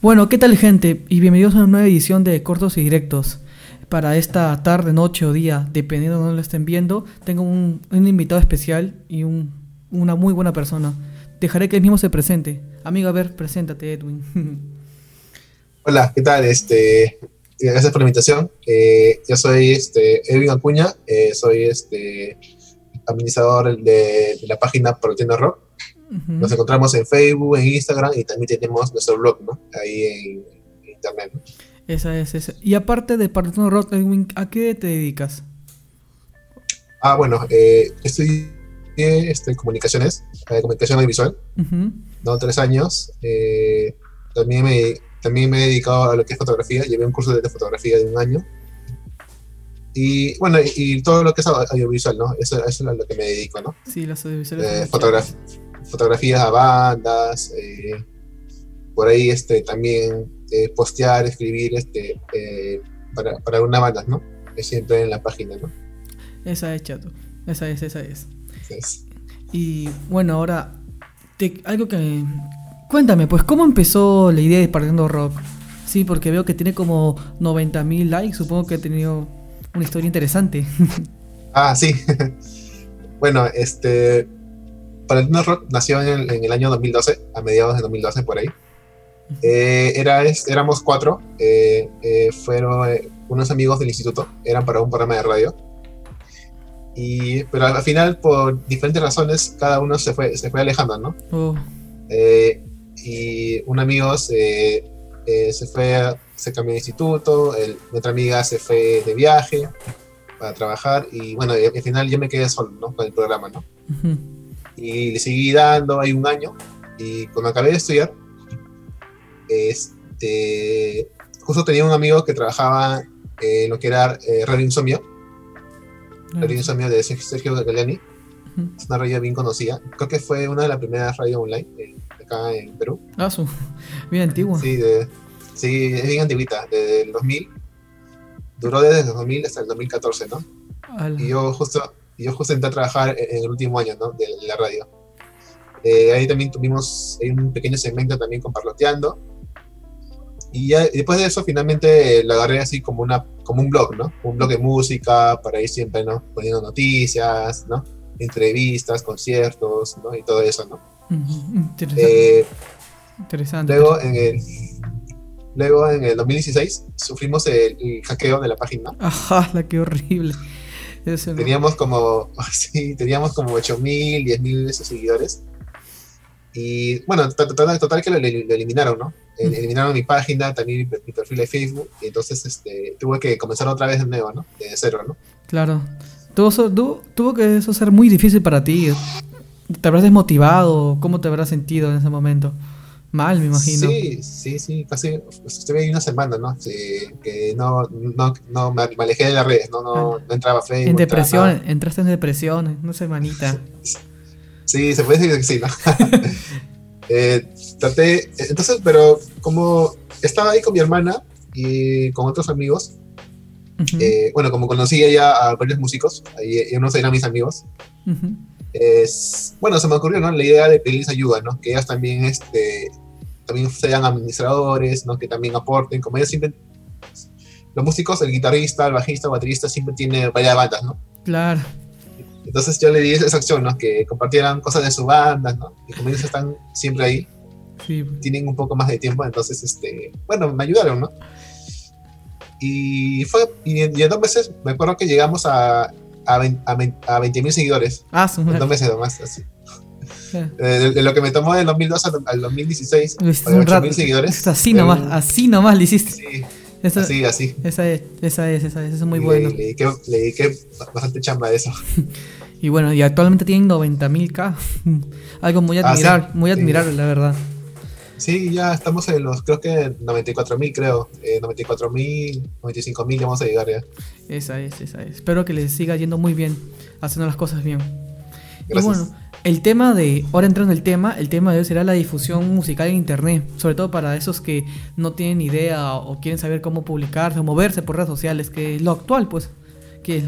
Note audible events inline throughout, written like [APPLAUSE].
Bueno, ¿qué tal gente? Y bienvenidos a una nueva edición de Cortos y Directos. Para esta tarde, noche o día, dependiendo de dónde lo estén viendo, tengo un, invitado especial y un, una muy buena persona. Dejaré que él mismo se presente. Amigo, a ver, preséntate, Edwin. [LAUGHS] Hola, ¿qué tal? Este, gracias por la invitación. Eh, yo soy este, Edwin Acuña, eh, soy este, administrador de, la página Proteino Rock. Nos encontramos en Facebook, en Instagram y también tenemos nuestro blog, ¿no? Ahí en, en internet. ¿no? Esa es, esa. Y aparte de Partido Rock, ¿a qué te dedicas? Ah, bueno, eh, estudié este, comunicaciones, eh, comunicación audiovisual, Ujú. ¿no? Tres años. Eh, también, me, también me he dedicado a lo que es fotografía, llevé un curso de fotografía de un año. Y bueno, y, y todo lo que es audiovisual, ¿no? Eso, eso es a lo que me dedico, ¿no? Sí, las audiovisuales. Eh, son fotograf- fotografías a bandas, eh, por ahí este, también eh, postear, escribir este, eh, para, para una banda, ¿no? Es siempre en la página, ¿no? Esa es, chato. Esa es, esa es. Entonces, Y bueno, ahora, te- algo que... Cuéntame, pues, ¿cómo empezó la idea de Partiendo Rock? Sí, porque veo que tiene como 90.000 likes, supongo que ha tenido una historia interesante. [LAUGHS] ah, sí. [LAUGHS] bueno, este, Valentino Rock nació en el, en el año 2012, a mediados de 2012 por ahí. Eh, era, es- éramos cuatro, eh, eh, fueron eh, unos amigos del instituto, eran para un programa de radio. Y, pero al final, por diferentes razones, cada uno se fue, se fue alejando, ¿no? Eh, y un amigo se, eh, se fue, a- se cambió de instituto, el, otra amiga se fue de viaje para trabajar y bueno, al final yo me quedé solo, ¿no? Con el programa, ¿no? ujú. Y le seguí dando ahí un año y cuando acabé de estudiar, este, justo tenía un amigo que trabajaba en lo que era eh, Radio Insomnio, Radio Insomnio de Sergio Galeani, Ujú. es una radio bien conocida, creo que fue una de las primeras radios online eh, acá en Perú. Ah, su. Bien antiguo. Sí, de, sí, es bien antiguita, desde el 2000. Duró desde el 2000 hasta el 2014, ¿no? Y yo justo, y yo justo entré a trabajar en, el último año, ¿no? De, la radio. Eh, ahí también tuvimos un pequeño segmento también con Parloteando. Y ya, después de eso, finalmente eh, lo agarré así como, una, como un blog, ¿no? Un blog de música, para ir siempre, ¿no? Poniendo noticias, ¿no? Entrevistas, conciertos, ¿no? Y todo eso, ¿no? Interesante. Eh, interesante. Luego en el, luego en el 2016 sufrimos el, el hackeo de la página. Ajá, la que horrible. No- Teníamos como, [LAUGHS] sí, teníamos como 8.000, 10.000 de esos seguidores. Y bueno, to- total, total que lo, lo eliminaron, ¿no? El- Eliminaron mi página, también mi, perfil de Facebook. Y entonces este, tuve que comenzar otra vez de nuevo, ¿no? De cero, ¿no? Claro. Tuvo, tuvo que eso ser muy difícil para ti. ¿Te habrás desmotivado? ¿Cómo te habrás sentido en ese momento? Mal, me imagino. Sí, sí, sí, casi pues, estuve ahí una semana, ¿no? Sí, que no, no, no me, me alejé de las redes, no, no, no entraba Facebook. en no entraba depresión, entraste en depresión, una semanita. [LAUGHS] Sí, se puede decir que sí, ¿no? [LAUGHS] Eh, traté, entonces, pero como estaba ahí con mi hermana y con otros amigos, Ujú, eh, bueno, como conocía ya a varios músicos, y, y unos eran mis amigos, ujú. Es, bueno, se me ocurrió, ¿no? La idea de pedirles ayuda, ¿no? Que ellos también, este, también sean administradores, ¿no? Que también aporten, como ellos siempre, los músicos, el guitarrista, el bajista, el baterista, siempre tiene varias bandas, ¿no? Claro. Entonces yo le di esa acción, ¿no? Que compartieran cosas de su banda, ¿no? Y como ellos están siempre ahí, Sí. tienen un poco más de tiempo, entonces, este, bueno, me ayudaron, ¿no? Y fue, y en, y en dos meses, me acuerdo que llegamos a, a, 20 a 20 a 20.000 seguidores, Ah, madre. dos meses nomás, así. Ya. Eh, De, de lo que me tomó del 2002 al, al 2016, Lo hiciste fue un rato. 8.000 seguidores. Es así nomás, un- así nomás lo hiciste. Sí, Esa, así, así. esa es, esa es, esa es, eso es muy Y bueno. Le, le dediqué, le dediqué bastante chamba a eso. [LAUGHS] Y bueno, y actualmente tienen 90.000 K. [LAUGHS] Algo muy Ah, sí. admirable, muy Sí. admirable, la verdad. Sí, ya estamos en los, creo que 94.000, creo. Eh, 94.000, 95.000, ya vamos a llegar ya. Esa es, esa es. Espero que les siga yendo muy bien, haciendo las cosas bien. Y bueno, el tema de, ahora entrando en el tema, el tema de hoy será la difusión musical en internet, sobre todo para esos que no tienen idea o quieren saber cómo publicarse o moverse por redes sociales, que es lo actual, pues, que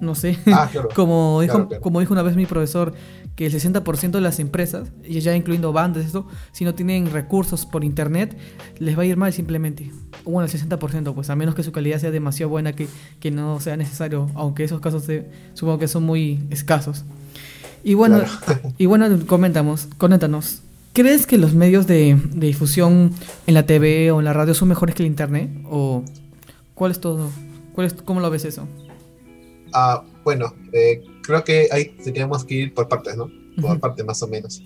no sé, Ah, claro. [LAUGHS] como dijo, Claro, claro. como dijo una vez mi profesor, que el 60% de las empresas, y ya incluyendo bandas, esto, si no tienen recursos por internet, les va a ir mal simplemente. Bueno, el 60%, pues a menos que su calidad sea demasiado buena que, que no sea necesario, aunque esos casos se- supongo que son muy escasos. Y bueno, Claro. y bueno, comentamos, coméntanos. ¿Crees que los medios de, de difusión en la TV o en la radio son mejores que el internet? ¿O cuál es todo? ¿Cuál es, ¿Cómo lo ves eso? Ah, bueno, eh, creo que ahí teníamos que ir por partes, ¿no? Por partes más o menos.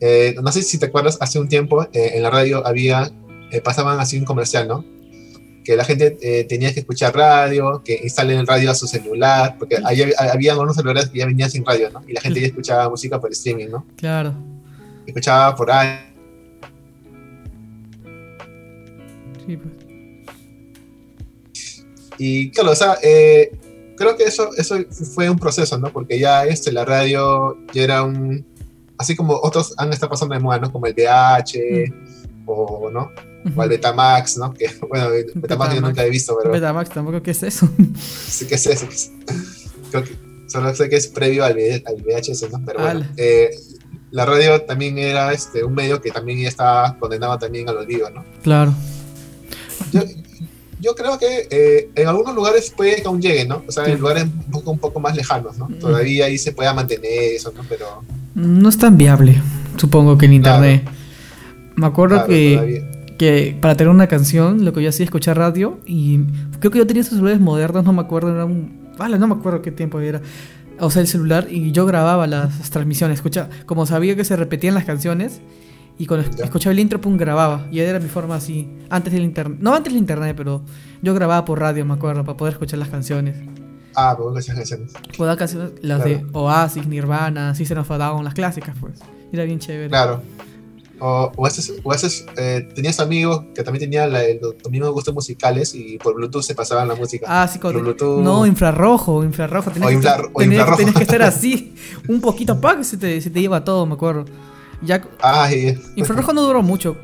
Eh, no sé si te acuerdas, hace un tiempo eh, en la radio había, eh, pasaban así un comercial, ¿no? Que la gente eh, tenía que escuchar radio, que instalen el radio a su celular, porque ahí había, algunos celulares que ya venían sin radio, ¿no? Y la gente ya escuchaba música por streaming, ¿no? Claro. Escuchaba por ahí. Sí, pues. Y claro, o sea, eh, creo que eso, eso fue un proceso, ¿no? Porque ya este, la radio ya era un... Así como otros han estado pasando de moda, ¿no? Como el VH o, ¿no? O el Betamax, ¿no? Que, [LAUGHS] bueno, el Betamax yo Betamax. nunca he visto, pero Betamax, tampoco, ¿qué es eso? [LAUGHS] sí que es eso. Creo que solo sé que es previo al, al VHS, ¿no? Pero bueno, eh, la radio también era este, un medio que también ya estaba condenado también al olvido, ¿no? Claro. Yo, yo creo que eh, en algunos lugares puede que aún llegue, ¿no? O sea, en lugares un poco, un poco más lejanos, ¿no? Mm. Todavía ahí se pueda mantener eso, ¿no? Pero No es tan viable, supongo que en internet. Me acuerdo claro, que, que para tener una canción, lo que yo hacía es escuchar radio y creo que yo tenía esos celulares modernos, no me acuerdo, era un... Vale, no me acuerdo qué tiempo era. O sea, el celular y yo grababa las transmisiones, escucha, como sabía que se repetían las canciones y cuando Ya. escuchaba el intro, pum, grababa. Y era mi forma así, antes del internet, no antes del internet, pero yo grababa por radio, me acuerdo, para poder escuchar las canciones. Ah, pero esas canciones. Podía canciones, las de Claro. Oasis, Nirvana, System of a Down, las clásicas, pues. Era bien chévere. Claro. O, o a veces, o a veces, eh, tenías amigos que también tenían la- el- los mismos gustos musicales y por Bluetooth se pasaban la música. Ah, sí, con... Bluetooth. No, infrarrojo, infrarrojo. Tenías O que infrar- estar- o tenías- infrarrojo. tenías que estar así, [LAUGHS] un poquito para que se te, se te lleva todo, me acuerdo. Ya, Ah, y- infrarrojo no duró mucho.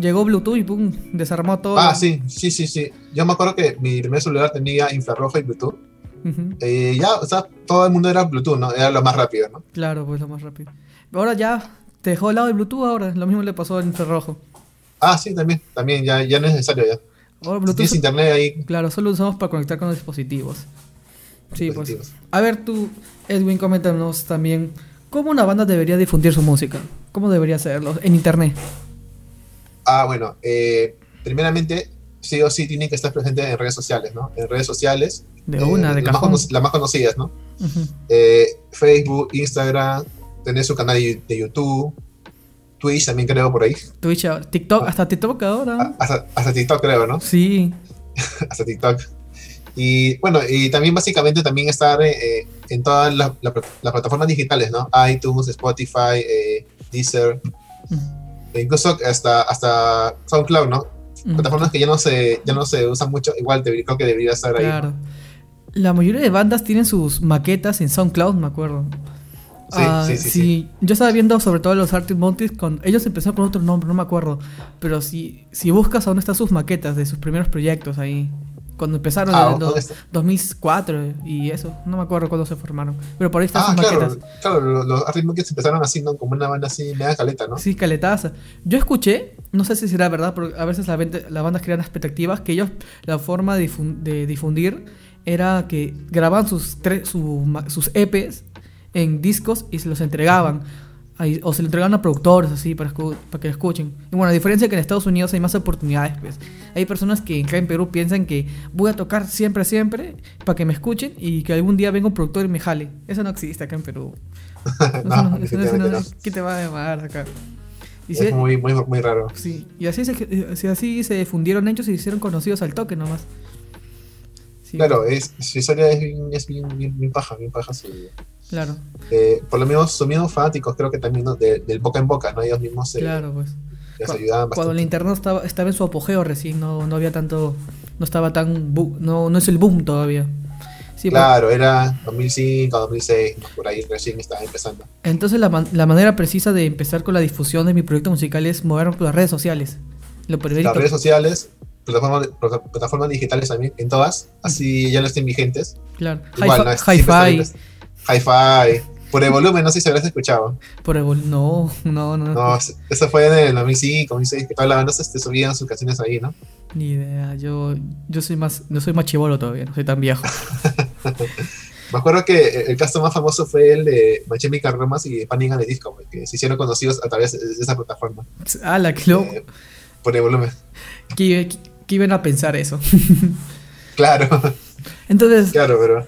Llegó Bluetooth y pum, desarmó todo. ah, sí, sí, sí, sí. Yo me acuerdo que mi primer celular tenía infrarrojo y Bluetooth. Eh, ya, o sea, todo el mundo era Bluetooth, ¿no? Era lo más rápido, ¿no? Claro, pues lo más rápido. Ahora ya te dejó al lado de Bluetooth ahora. Lo mismo le pasó al infrarrojo. Ah, sí, también, también, ya, ya no es necesario ya. Ahora Si Bluetooth, tienes internet ahí, claro, solo lo usamos para conectar con los dispositivos. Sí, pues. dispositivos. A ver tú, Edwin, coméntanos también cómo una banda debería difundir su música. ¿Cómo debería hacerlo? En internet. Ah, bueno, eh, primeramente, sí o sí tienen que estar presentes en redes sociales, ¿no? En redes sociales. De eh, una, de las más Las más conocidas, ¿no? Eh, Facebook, Instagram, tener su canal de YouTube, Twitch también creo por ahí. Twitch, TikTok, hasta TikTok ahora. A- Hasta, hasta TikTok creo, ¿no? Sí, [LAUGHS] Hasta TikTok. Y bueno, y también básicamente también estar eh, en todas las la- las plataformas digitales, ¿no? iTunes, Spotify, eh, Deezer, e incluso hasta, hasta SoundCloud, ¿no? Plataformas que ya no se, ya no se usan mucho, igual debería- creo que debería estar ahí. ¿no? Claro. La mayoría de bandas tienen sus maquetas en SoundCloud, me acuerdo. Sí, Ah, sí, sí, sí. Yo estaba viendo sobre todo los Arctic Monkeys con ellos empezaron con otro nombre, no me acuerdo, pero si si buscas aún están sus maquetas de sus primeros proyectos ahí cuando empezaron Ah, en el do- ¿dónde está? 2004 y eso, no me acuerdo cuándo se formaron, pero por ahí están Ah, sus claro, maquetas. claro, los, los Arctic empezaron así, ¿no? Como una banda así, media caleta, ¿no? Sí, caletaza. Yo escuché, no sé si será verdad, pero a veces la las bandas crean expectativas que ellos, la forma de, difun- de difundir era que grababan sus, tre- su ma- sus EPs en discos y se los entregaban. Ahí- o se lo entregaban a productores así para, para que lo escuchen. Y bueno, a diferencia que en Estados Unidos hay más oportunidades, pues. Hay personas que acá en Perú piensan que voy a tocar siempre, siempre para que me escuchen y que algún día venga un productor y me jale. Eso no existe acá en Perú. [LAUGHS] No, no- eso no- eso no- definitivamente no. ¿Qué te va a llamar acá? Y si- Es muy, muy, muy raro. Sí, y así se, así, se fundieron ellos y se hicieron conocidos al toque nomás. Sí, Claro, es, su historia es bien, es bien, bien, bien paja, bien paja su, Claro, eh, por lo menos sus mismos fanáticos creo que también ¿no? de- del boca en boca, ¿no? Ellos mismos se, claro, pues. les Cu- ayudaban Cuando el bastante. internet estaba, estaba en su apogeo recién, no, no había tanto, no estaba tan, no, no es el boom todavía. Sí, pues, Claro, era 2005, 2006, ¿no? por ahí recién estaba empezando. Entonces la, man- la manera precisa de empezar con la difusión de mi proyecto musical es moverme por las redes sociales. Lo Las redes sociales, plataformas, plata- plataformas digitales también, en todas, así ya no estén vigentes. Claro. Igual, Hi-Fi, ¿no? Siempre Hi-Fi, Por el volumen, no sé si habrás escuchado. Por el volumen, no, no, no. No, eso fue en el 2005, 2006, que todas las bandas este, subían sus canciones ahí, ¿no? Ni idea, yo, yo soy más, no soy más chivolo todavía, no soy tan viejo. [LAUGHS] Me acuerdo que el caso más famoso fue el de Machemica Romas y Panic! de Disco, que se hicieron conocidos a través de esa plataforma. Ah, la que loco. Eh, por el volumen. ¿Qué, iban a pensar eso? [LAUGHS] claro. Entonces. Claro, pero.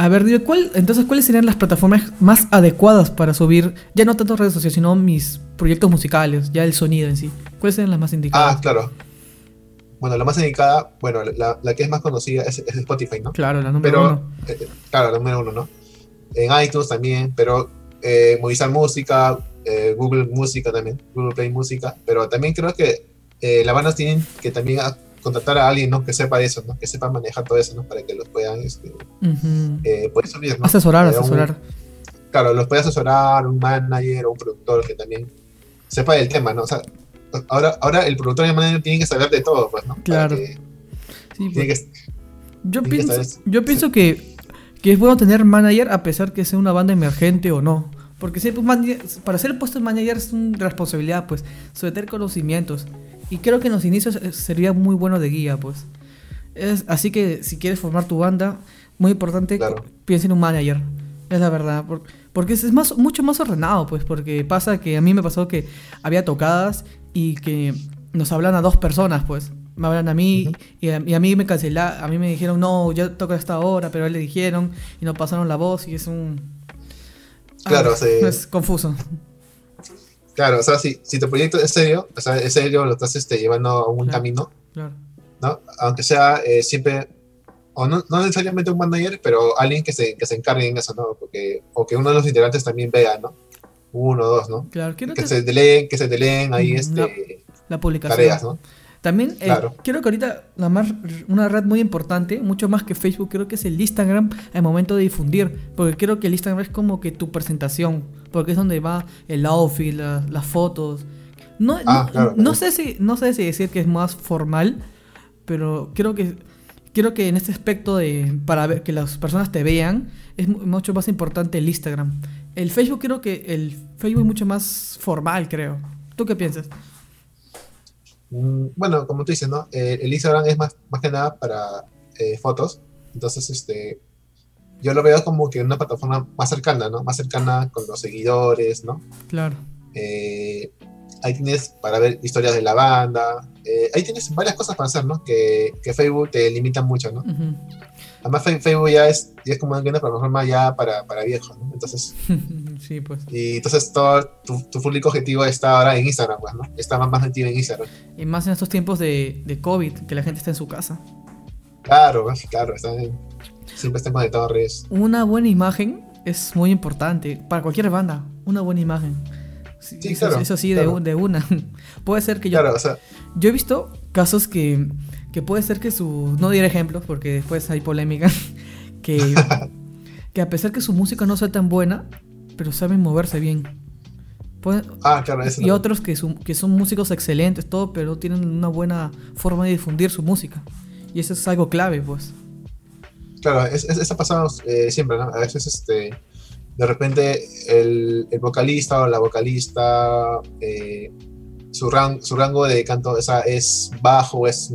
A ver, ¿cuál, entonces, ¿cuáles serían las plataformas más adecuadas para subir, ya no tanto redes sociales, sino mis proyectos musicales, ya el sonido en sí? ¿Cuáles serían las más indicadas? Ah, claro. Bueno, la más indicada, bueno, la, que es más conocida es, Spotify, ¿no? Claro, la número uno. Eh, claro, la número uno, ¿no? En iTunes también, pero eh, Movistar Música, eh, Google Música también, Google Play Música, pero también creo que eh, las bandas tienen que también contratar a alguien, ¿no? Que sepa eso, ¿no? Que sepa manejar todo eso, ¿no? Para que los puedan, este, subir, ¿no? Asesorar, asesorar. claro, los puede asesorar un manager o un productor que también sepa del tema, ¿no? O sea, ahora, ahora el productor y el manager tienen que saber de todo, pues, ¿no? Claro. Pues. yo, pienso, yo pienso que, que es bueno tener manager a pesar que sea una banda emergente o no. Porque pues, para ser puesto manager es una responsabilidad, pues, someter conocimientos. Y creo que en los inicios eh, sería muy bueno de guía, pues. Es, así que si quieres formar tu banda, muy importante, piensa en un manager. Es la verdad. Porque es más, mucho más ordenado, pues. Porque pasa que a mí me pasó que había tocadas y que nos hablan a dos personas, pues. Me hablan a mí y, a, mí me cancelaron, a mí me dijeron, no, yo toco a esta hora, pero a él le dijeron y nos pasaron la voz y es un... Claro, sí. Es confuso. Claro, o sea, si, si tu proyecto es serio, o sea, es serio, lo estás este, llevando a un camino, claro. ¿no? Aunque sea eh, siempre, o no, no, necesariamente un manager, pero alguien que se, que se encargue en eso, ¿no? Porque, o que uno de los integrantes también vea, ¿no? uno o dos, ¿no? Claro, que, se deleen, que se deleen ahí este, la, publicación. tareas, ¿no? También eh, creo que ahorita la más, una red muy importante, mucho más que Facebook, creo que es el Instagram al momento de difundir, porque creo que el Instagram es como que tu presentación, porque es donde va el outfit, las fotos. No, ah, no, sé si, no sé si decir que es más formal, pero creo que creo que en este aspecto de para ver que las personas te vean es mucho más importante el Instagram. El Facebook creo que el Facebook es mucho más formal, creo. ¿Tú qué piensas? Bueno, como tú dices, ¿no? Eh, el Instagram es más, más que nada para eh, fotos. Entonces, este, yo lo veo como que una plataforma más cercana, ¿no? Más cercana con los seguidores, ¿no? Claro. Eh, ahí tienes para ver historias de la banda. ahí tienes varias cosas para hacer, ¿no? Que, que Facebook te limita mucho, ¿no? Además, Facebook ya es, ya es como una plataforma ya para, para viejos, ¿no? Entonces. [LAUGHS] sí, pues. Y entonces todo tu, tu, público objetivo está ahora en Instagram, pues, ¿no? Está más, más metido en Instagram. Y más en estos tiempos de, de COVID, que la gente está en su casa. Claro, pues, claro, siempre están conectados a redes. Una buena imagen es muy importante para cualquier banda. Una buena imagen. Sí, eso, claro, eso sí, de, de, una. [LAUGHS] Puede ser que yo. Claro, o sea, yo he visto casos que que puede ser que su, no diré ejemplos porque después hay polémica, [LAUGHS] que, [LAUGHS] que a pesar que su música no sea tan buena, pero saben moverse bien. ah, claro, eso y otros que, que son músicos excelentes, todo, pero tienen una buena forma de difundir su música. Y eso es algo clave, pues. Claro, es, es, ha pasado eh, siempre, ¿no? A veces, este, de repente, el, el vocalista o la vocalista, eh, su, su rango de canto o sea, es bajo, es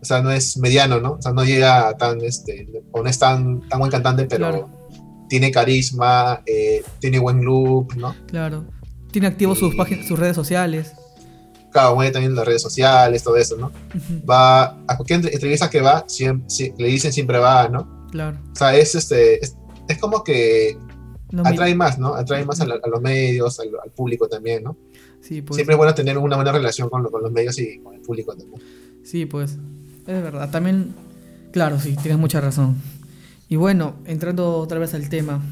o sea, no es mediano, ¿no? O sea, no llega tan, este, o no es tan, tan buen cantante, pero tiene carisma, eh, tiene buen look, ¿no? Claro. Tiene activos sus páginas, sus redes sociales. Claro, mueve también las redes sociales, todo eso, ¿no? Va a cualquier entrevista que va, siempre, le dicen siempre va, ¿no? Claro. O sea, es este, es, como que atrae más, ¿no? Atrae más a, los medios, al, público también, ¿no? Sí, pues. Siempre es bueno tener una buena relación con, con los medios y con el público también. Sí, pues. Es verdad, también, claro, sí, tienes mucha razón. Y bueno, entrando otra vez al tema,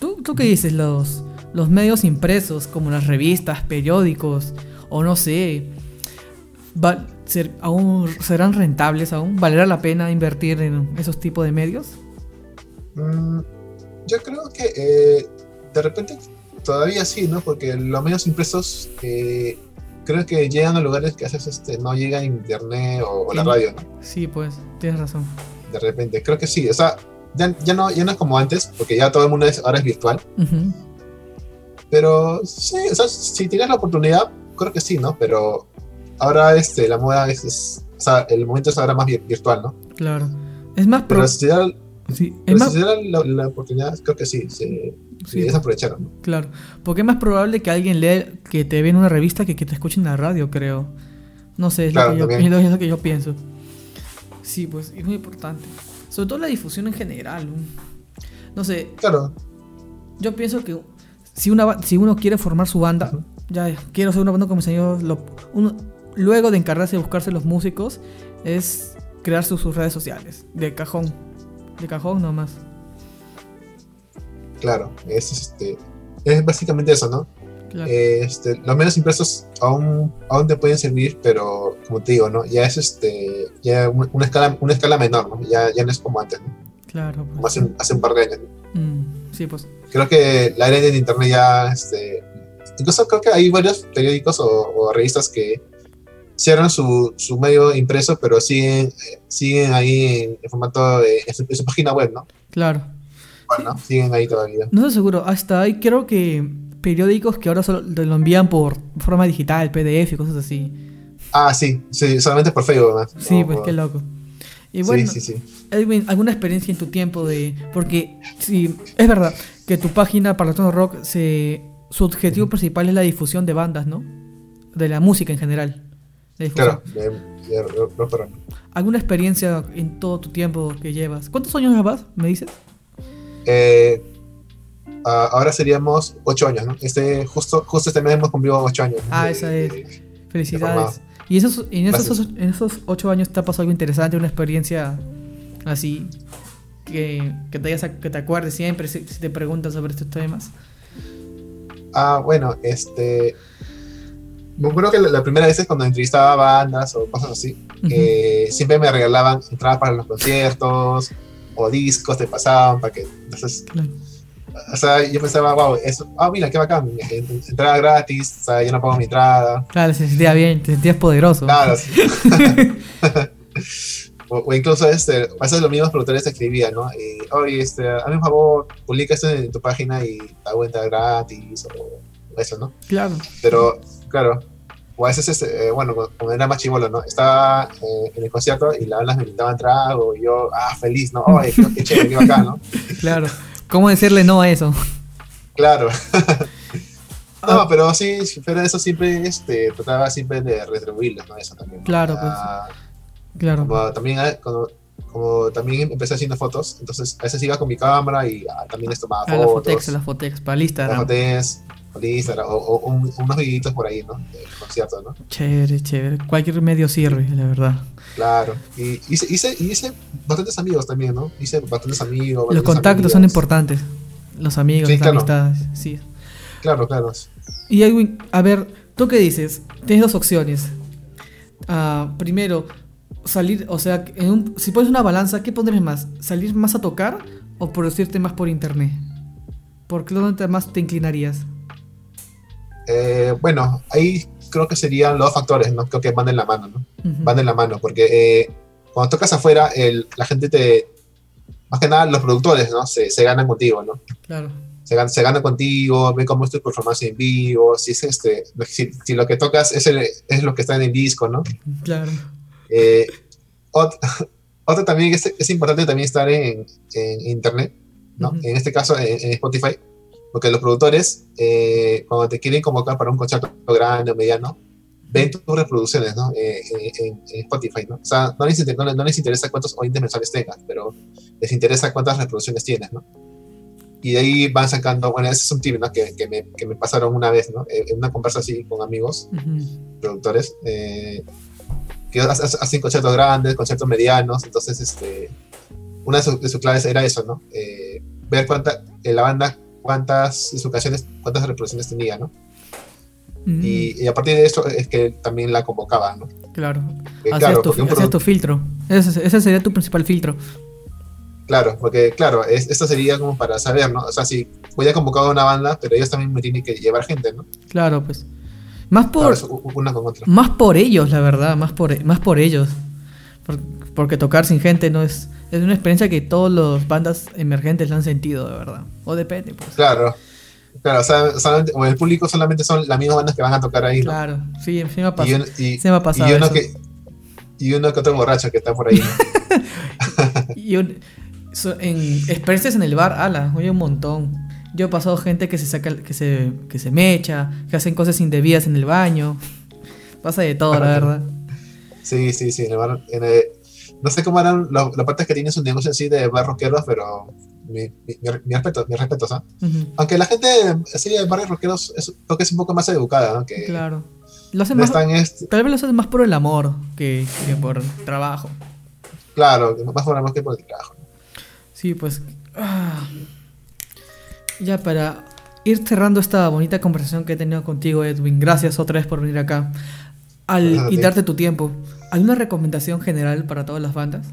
¿tú, tú qué dices? Los, los medios impresos, como las revistas, periódicos, o no sé, aún serán rentables aún? ¿Valdrá la pena invertir en esos tipos de medios? Mm, yo creo que eh, de repente todavía sí, ¿no? Porque los medios impresos eh, creo que llegan a lugares que haces este, no llega internet o, la radio, ¿no? Sí, pues, tienes razón. De repente, creo que sí, o sea, ya, ya no, ya no es como antes, porque ya todo el mundo es, ahora es virtual. Ujú. Pero sí, o sea, si tienes la oportunidad, creo que sí, ¿no? Pero ahora este, la moda es, es- o sea, el momento es ahora más vir- virtual, ¿no? Claro. Es más Pero pro- si da, sí, es pero más- si da la, la oportunidad, creo que sí, se, sí, desaprovecharon, claro. Porque es más probable que alguien lea que te vea en una revista que que te escuche en la radio, creo. No sé, es, Claro, lo, que yo, es lo- que yo pienso. Sí, pues es muy importante. Sobre todo la difusión en general. ¿no? Sé, Claro, yo pienso que si, una, si uno quiere formar su banda, ya quiero ser una banda como señor, lo, uno, luego de encargarse de buscarse los músicos, es crear sus, sus redes sociales, de cajón, de cajón nomás. Claro, es, este, es básicamente eso, ¿no? Claro. Este, los medios impresos aún, aún te pueden servir, pero como te digo, ¿no? Ya es este, ya una, una escala, una escala menor, ¿no? Ya, ya no es como antes, ¿no? claro, pues. Como hace, un- hace un par de años. ¿no? Mm, sí, pues. Creo que la era de internet ya, este, incluso creo que hay varios periódicos o, o revistas que cierran su, su medio impreso, pero siguen, eh, siguen ahí en, en formato de, en su, en su página web, ¿no? Claro. Bueno, siguen ahí todavía. No estoy seguro, hasta hay creo que periódicos que ahora solo te lo envían por forma digital, PDF y cosas así. Ah, sí, sí, solamente por Facebook, ¿no? Sí, No, pues por- qué loco. Y bueno, sí, sí, sí. Edwin, ¿alguna experiencia en tu tiempo de...? Porque sí, es verdad que tu página para Tono Rock, se, su objetivo principal es la difusión de bandas, ¿no? De la música en general. Claro, de- de peruano. ¿Alguna experiencia en todo tu tiempo que llevas? ¿Cuántos años llevas, me dices? Eh, ah, ahora seríamos ocho años, ¿no? Este, justo, justo este mes hemos cumplido ocho años. ¿no? Ah, esa es. de- Felicidades. ¿Y esos, en, esos, Gracias. en esos ocho años te ha pasado algo interesante, una experiencia así que, que, te, hayas- que te acuerdes siempre si, si te preguntan sobre estos temas? Ah, bueno, este. Me acuerdo que la, la primera vez es cuando entrevistaba bandas o cosas así, siempre me regalaban entradas para los conciertos o discos, te pasaban para que. Entonces, Claro. o sea, yo pensaba, wow, eso, ah, mira, qué bacán, en- en- entrada gratis, o sea, yo no pago mi entrada. Claro, se sentía bien, te sentías poderoso. Claro, sí. [LAUGHS] [LAUGHS] o, o incluso este, a veces los mismos productores te escribían, ¿no? Y, Oye, este, hazme un favor, publica esto en tu página y te hago entrada gratis o eso, ¿no? Claro. Pero, claro, o a veces, este, eh, bueno, cuando era más chivolo, ¿no? Estaba eh, en el concierto y las bandas me invitaban trago y yo, ah, feliz, ¿no? Oye, qué, qué chévere, qué bacán, ¿no? [LAUGHS] Claro. ¿Cómo decirle no a eso? Claro. [LAUGHS] Ah. No, pero sí, pero eso siempre, este, trataba siempre de retribuirles, ¿no? Eso también. ¿no? Claro, pues. Ah, Claro. como también, eh, como, como también empecé haciendo fotos, entonces a veces iba con mi cámara y ah, también les tomaba A las fotos. fotex, a las fotex, para el las Instagram. Instagram, o, o un- unos videitos por ahí, ¿no? De conciertos, ¿no? Chévere, chévere. Cualquier medio sirve, la verdad. Claro. Y hice, hice, hice bastantes amigos también, ¿no? Hice bastantes amigos. Los bastantes contactos son importantes. Los amigos, Sí, las claro. amistades. Sí. Claro, claro. Y Edwin, a ver, ¿tú qué dices? Tienes dos opciones. Ah, primero, salir, o sea, en un- si pones una balanza, ¿qué pondrías más? ¿Salir más a tocar o producirte más por internet? ¿Por qué dónde más te inclinarías? Eh, bueno, ahí creo que serían los dos factores, ¿no? Creo que van en la mano, ¿no? Ujú. Van en la mano, porque eh, cuando tocas afuera, el, la gente te. Más que nada, los productores, ¿no? Se, se ganan contigo, ¿no? Claro. Se ganan, se ganan contigo, ven cómo es tu performance en vivo, si, es este, si, si lo que tocas es, el- es lo que está en el disco, ¿no? Claro. Eh, ot- [LAUGHS] otro también es, es importante también estar en, en internet, ¿no? Ujú. En este caso en, en Spotify, porque los productores, eh, cuando te quieren convocar para un concierto grande o mediano, ven tus reproducciones, ¿no? Eh, en, en- en Spotify, ¿no? O sea, no les, inter- no, no les interesa cuántos oyentes mensuales tengas, pero les interesa cuántas reproducciones tienes, ¿no? Y de ahí van sacando, bueno, ese es un tip, ¿no? Que, que, me, que me pasaron una vez, ¿no? Eh, En una conversa así con amigos, Ujú. productores, eh, que ha- ha- hacen conciertos grandes, conciertos medianos, entonces este, una de, sus- de sus claves era eso, ¿no? Eh, ver cuánta, eh, la banda, cuántas canciones, cuántas reproducciones tenía, ¿no? Mm, Y, y a partir de eso es que también la convocaba, ¿no? claro. Eh, claro, tu, hacías tu filtro. Ese, ese sería tu principal filtro. claro, porque claro, es- esto sería como para saber, ¿no? O sea, si voy a convocar a una banda, pero ellos también me tienen que llevar gente, ¿no? Claro, pues. Más por, Claro, una con otra. más por ellos, la verdad, más por, más por ellos. Por- porque tocar sin gente no es, es una experiencia que todas las bandas emergentes la han sentido, de verdad. O depende, pues. Claro. Claro, o sea, solamente, o el público solamente son las mismas bandas que van a tocar ahí. ¿no? Claro, sí, sí me ha pasado. Y, un- y- se me ha pasado. y uno eso. que y uno que otro borracho que está por ahí. ¿no? [LAUGHS] Y un- so- en experiencias en el bar, ala, oye un montón. Yo he pasado gente que se saca, que se, que se mecha, que hacen cosas indebidas en el baño. Pasa de todo, la [LAUGHS] verdad. Sí, sí, sí. en el bar- en el- no sé cómo eran las partes que tienen su negocio así de bar rockeros, pero mi, mi, mi- mi respeto, mi respeto, ¿sabes? Ujú, Aunque la gente así de barrios rockeros es, creo que es un poco más educada, ¿no? Que Claro. Lo hacen no más, este, tal vez lo hacen más por el amor que, que por trabajo. claro, más por que por el trabajo. Sí, pues. ah. Ya para ir cerrando esta bonita conversación que he tenido contigo, Edwin, gracias otra vez por venir acá al, y darte tu tiempo. ¿Alguna recomendación general para todas las bandas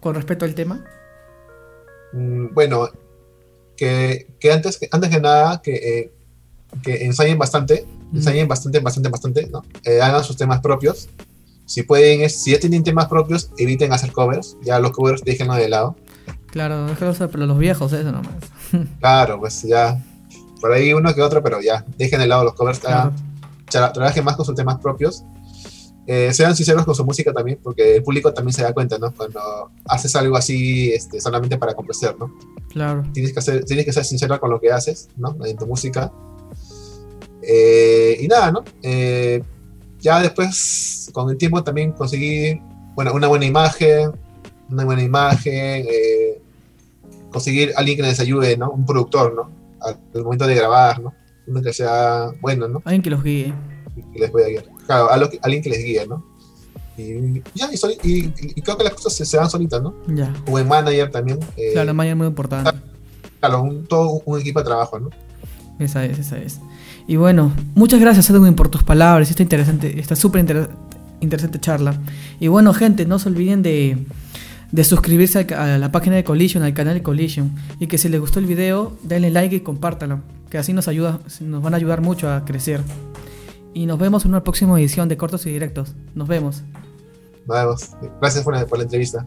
con respecto al tema? Mm, bueno, que, que antes, que antes que nada, que, eh, que ensayen bastante, Mm. ensayen bastante, bastante, bastante, ¿no? Eh, hagan sus temas propios. Si pueden, si ya tienen temas propios, eviten hacer covers. Ya los covers déjenlo de lado. Claro, para los viejos, eso nomás. [LAUGHS] Claro, pues ya. Por ahí uno que otro, pero ya, dejen de lado los covers. Claro. tra- trabajen más con sus temas propios. Eh, sean sinceros con su música también, porque el público también se da cuenta, ¿no? Cuando haces algo así este, solamente para complacer, ¿no? Claro. tienes que, hacer, tienes que ser sincero con lo que haces, ¿no? En tu música. Eh, y nada, ¿no? Eh, ya después, con el tiempo también conseguí, bueno, una buena imagen, una buena imagen, eh, conseguir alguien que les ayude, ¿no? Un productor, ¿no? Al, al momento de grabar, ¿no? Uno que sea bueno, ¿no? Alguien que los guíe. Que les pueda guiar. Claro, algo que- alguien que les guíe, ¿no? Y ya, y, soli- y- y creo que las cosas se, se dan solitas, ¿no? Ya. Un buen manager también. eh, Claro, Maya es muy importante. claro, un- todo un equipo de trabajo, ¿no? Esa es, esa es. Y bueno, muchas gracias Edwin por tus palabras, esta interesante, esta súper inter- interesante charla. Y bueno, gente, no se olviden de, de suscribirse a la página de Collision, al canal de Collision. Y que si les gustó el video, denle like y compártalo. Que así nos ayuda, nos van a ayudar mucho a crecer. Y nos vemos en una próxima edición de Cortos y Directos. Nos vemos. Nos vemos. Gracias por la, entrevista.